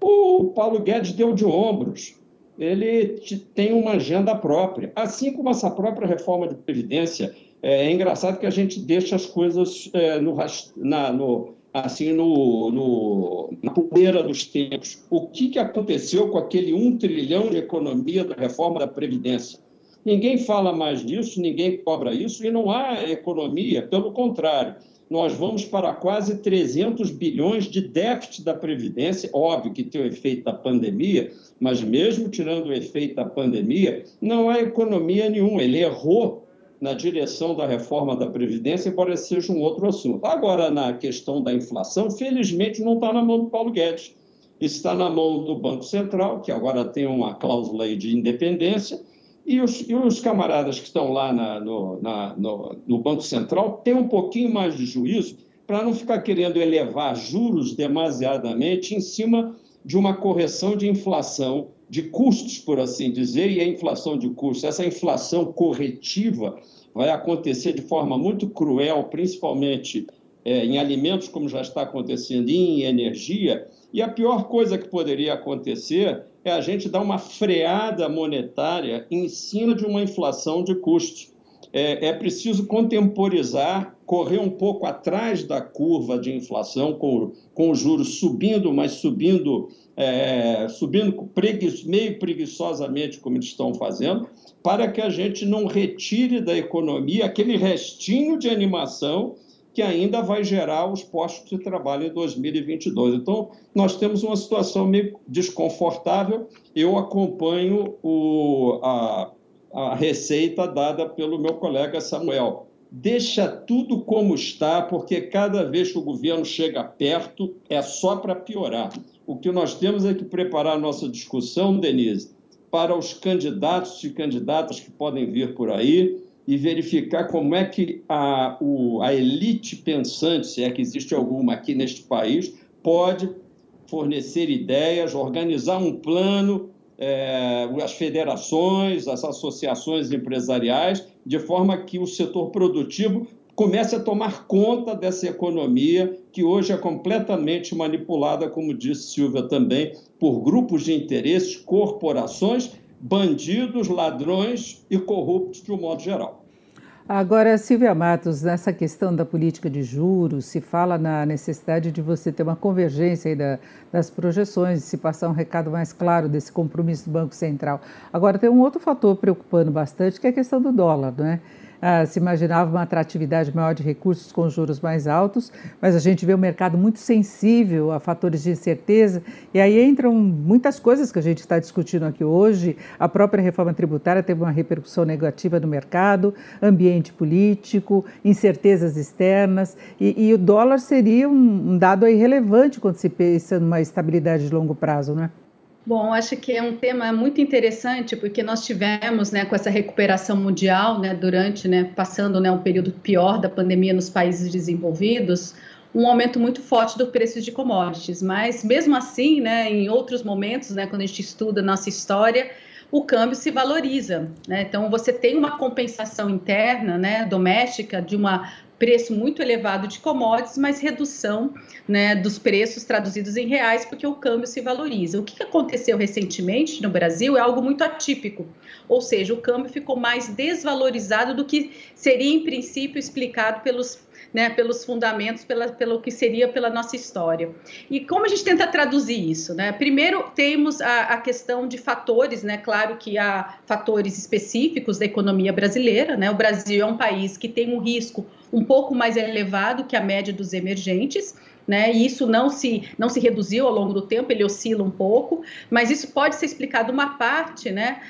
o Paulo Guedes deu de ombros. Ele tem uma agenda própria, assim como essa própria reforma de Previdência. É, é engraçado que a gente deixa as coisas é, no, na, no, assim, no, no, na poeira dos tempos. O que, que aconteceu com aquele um trilhão de economia da reforma da Previdência? Ninguém fala mais disso, ninguém cobra isso e não há economia, pelo contrário. Nós vamos para quase 300 bilhões de déficit da Previdência, óbvio que tem o efeito da pandemia, mas mesmo tirando o efeito da pandemia, não há economia nenhuma. Ele errou na direção da reforma da Previdência, embora seja um outro assunto. Agora, na questão da inflação, felizmente não está na mão do Paulo Guedes. Está na mão do Banco Central, que agora tem uma cláusula de independência, e os, e os camaradas que estão lá na, no, na, no, no Banco Central têm um pouquinho mais de juízo para não ficar querendo elevar juros demasiadamente em cima de uma correção de inflação, de custos, por assim dizer, e a inflação de custos, essa inflação corretiva vai acontecer de forma muito cruel, principalmente é, em alimentos, como já está acontecendo, e em energia. E a pior coisa que poderia acontecer é a gente dar uma freada monetária em cima de uma inflação de custos. É, é preciso contemporizar, correr um pouco atrás da curva de inflação, com, com os juros subindo, mas subindo, é, subindo meio preguiçosamente, como eles estão fazendo, para que a gente não retire da economia aquele restinho de animação que ainda vai gerar os postos de trabalho em 2022. Então, nós temos uma situação meio desconfortável. Eu acompanho o, a, a receita dada pelo meu colega Samuel. Deixa tudo como está, porque cada vez que o governo chega perto, é só para piorar. O que nós temos é que preparar a nossa discussão, Denise, para os candidatos e candidatas que podem vir por aí, e verificar como é que a, o, a elite pensante, se é que existe alguma aqui neste país, pode fornecer ideias, organizar um plano, é, as federações, as associações empresariais, de forma que o setor produtivo comece a tomar conta dessa economia que hoje é completamente manipulada, como disse Silvia também, por grupos de interesses, corporações bandidos, ladrões e corruptos de um modo geral. Agora, Silvia Matos, nessa questão da política de juros, se fala na necessidade de você ter uma convergência da, das projeções, se passar um recado mais claro desse compromisso do Banco Central. Agora, tem um outro fator preocupando bastante, que é a questão do dólar, não é? Ah, se imaginava uma atratividade maior de recursos com juros mais altos, mas a gente vê um mercado muito sensível a fatores de incerteza, e aí entram muitas coisas que a gente está discutindo aqui hoje. A própria reforma tributária teve uma repercussão negativa no mercado, ambiente político, incertezas externas, e, e o dólar seria um, um dado aí relevante quando se pensa numa estabilidade de longo prazo, não é? Bom, acho que é um tema muito interessante porque nós tivemos, né, com essa recuperação mundial, né, durante, né, passando, né, um período pior da pandemia nos países desenvolvidos, um aumento muito forte do preço de commodities. Mas mesmo assim, né, em outros momentos, né, quando a gente estuda nossa história, o câmbio se valoriza, né? Então você tem uma compensação interna, né, doméstica de uma preço muito elevado de commodities, mas redução né, dos preços traduzidos em reais, porque o câmbio se valoriza. O que aconteceu recentemente no Brasil é algo muito atípico, ou seja, o câmbio ficou mais desvalorizado do que seria, em princípio, explicado pelos né, pelos fundamentos, pela, pelo que seria pela nossa história. E como a gente tenta traduzir isso? Né? Primeiro, temos a, a questão de fatores, né? claro que há fatores específicos da economia brasileira. Né? O Brasil é um país que tem um risco um pouco mais elevado que a média dos emergentes. Né? E isso não se, não se reduziu ao longo do tempo, ele oscila um pouco, mas isso pode ser explicado uma parte, né,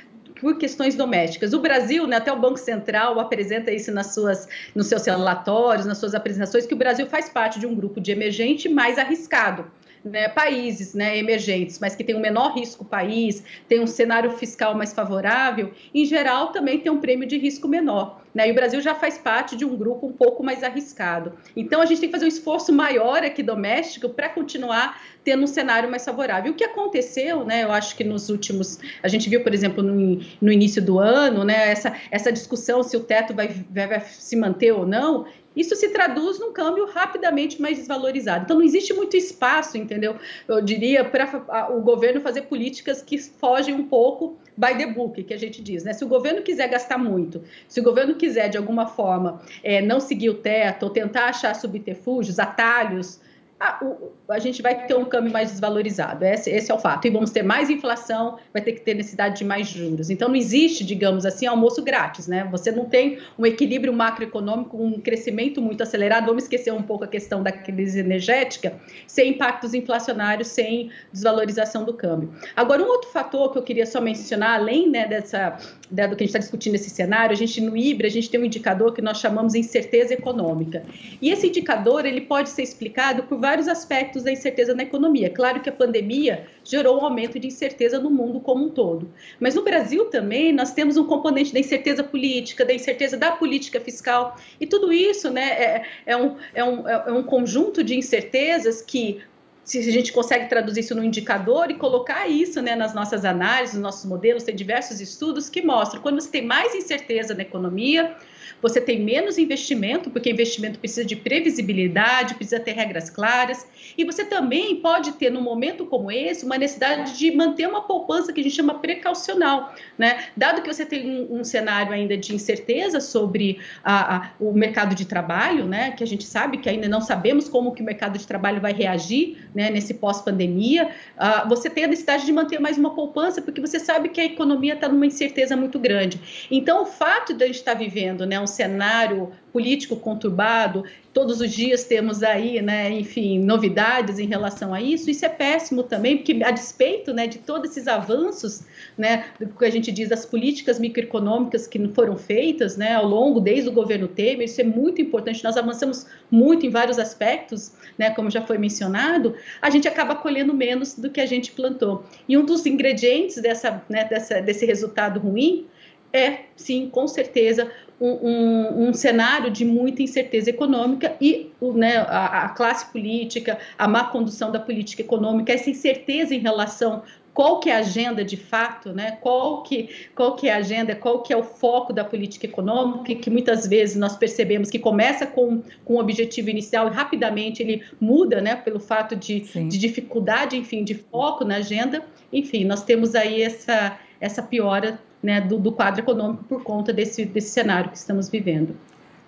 por questões domésticas. O Brasil, né, até o Banco Central apresenta isso nas suas, nos seus relatórios, nas suas apresentações, que o Brasil faz parte de um grupo de emergente mais arriscado. Né, países né, emergentes, mas que tem um menor risco país, tem um cenário fiscal mais favorável, em geral também tem um prêmio de risco menor. Né? E o Brasil já faz parte de um grupo um pouco mais arriscado. Então, a gente tem que fazer um esforço maior aqui doméstico para continuar tendo um cenário mais favorável. O que aconteceu, né, eu acho que nos últimos. A gente viu, por exemplo, no, no início do ano, né, essa, essa discussão se o teto vai, vai, vai se manter ou não, isso se traduz num câmbio rapidamente mais desvalorizado. Então, não existe muito espaço, entendeu? Eu diria, para o governo fazer políticas que fogem um pouco by the book, que a gente diz, né? Se o governo quiser gastar muito, se o governo quiser, de alguma forma, é, não seguir o teto ou tentar achar subterfúgios, atalhos, a, o, a, gente vai ter um câmbio mais desvalorizado. Esse, esse, é o fato. E vamos ter mais inflação, vai ter que ter necessidade de mais juros. Então, não existe, digamos assim, almoço grátis, né? Você não tem um equilíbrio macroeconômico, um crescimento muito acelerado. Vamos esquecer um pouco a questão da crise energética, sem impactos inflacionários, sem desvalorização do câmbio. Agora, um outro fator que eu queria só mencionar, além né, dessa, né, do que a gente está discutindo nesse cenário, a gente no IBRE, a gente tem um indicador que nós chamamos incerteza econômica. E esse indicador, ele pode ser explicado por vários aspectos da incerteza na economia. Claro que a pandemia gerou um aumento de incerteza no mundo como um todo. Mas no Brasil também nós temos um componente da incerteza política, da incerteza da política fiscal. E tudo isso né, é, é, um, é, um, é um conjunto de incertezas que se a gente consegue traduzir isso no indicador e colocar isso né, nas nossas análises, nos nossos modelos, tem diversos estudos que mostram quando você tem mais incerteza na economia, você tem menos investimento, porque investimento precisa de previsibilidade, precisa ter regras claras, e você também pode ter, num momento como esse, uma necessidade de manter uma poupança que a gente chama precaucional, né? Dado que você tem um, um cenário ainda de incerteza sobre a, a, o mercado de trabalho, né? Que a gente sabe que ainda não sabemos como que o mercado de trabalho vai reagir, né? Nesse pós-pandemia, uh, você tem a necessidade de manter mais uma poupança, porque você sabe que a economia está numa incerteza muito grande. Então, o fato de a gente estar tá vivendo, né? Um cenário político conturbado, todos os dias temos aí, né, enfim, novidades em relação a isso, isso é péssimo também, porque a despeito, né, de todos esses avanços, né, do que a gente diz das políticas microeconômicas que foram feitas, né, ao longo, desde o governo Temer, isso é muito importante, nós avançamos muito em vários aspectos, né, como já foi mencionado, a gente acaba colhendo menos do que a gente plantou. E um dos ingredientes dessa, né, dessa, desse resultado ruim é, sim, com certeza, um, um, um, cenário de muita incerteza econômica e né, a, a, classe política, a má condução da política econômica, essa incerteza em relação qual que é a agenda de fato, né? Qual que, qual que é a agenda, qual que é o foco da política econômica, que muitas vezes nós percebemos que começa com, com um objetivo inicial e rapidamente ele muda, né? Pelo fato de, de dificuldade, enfim, de foco na agenda. Enfim, nós temos aí essa, essa piora né, do, do quadro econômico por conta desse, desse cenário que estamos vivendo.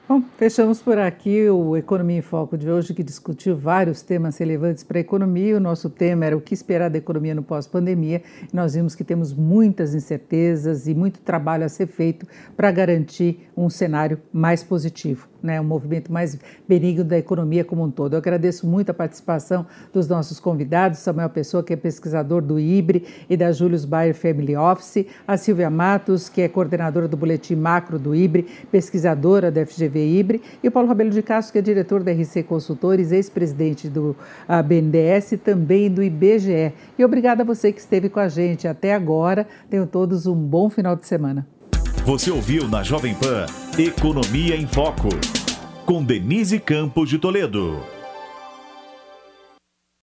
Bom, fechamos por aqui o Economia em Foco de hoje, que discutiu vários temas relevantes para a economia. O nosso tema era o que esperar da economia no pós-pandemia. Nós vimos que temos muitas incertezas e muito trabalho a ser feito para garantir um cenário mais positivo né, um movimento mais benigno da economia como um todo. Eu agradeço muito a participação dos nossos convidados, Samuel Pessoa, que é pesquisador do IBRE e da Julius Bayer Family Office, a Silvia Matos, que é coordenadora do Boletim Macro do IBRE, pesquisadora da FGV IBRE, e o Paulo Rabelo de Castro, que é diretor da RC Consultores, ex-presidente do BNDES e também do IBGE. E obrigada a você que esteve com a gente até agora. Tenham todos um bom final de semana. Você ouviu na Jovem Pan Economia em Foco, com Denise Campos de Toledo.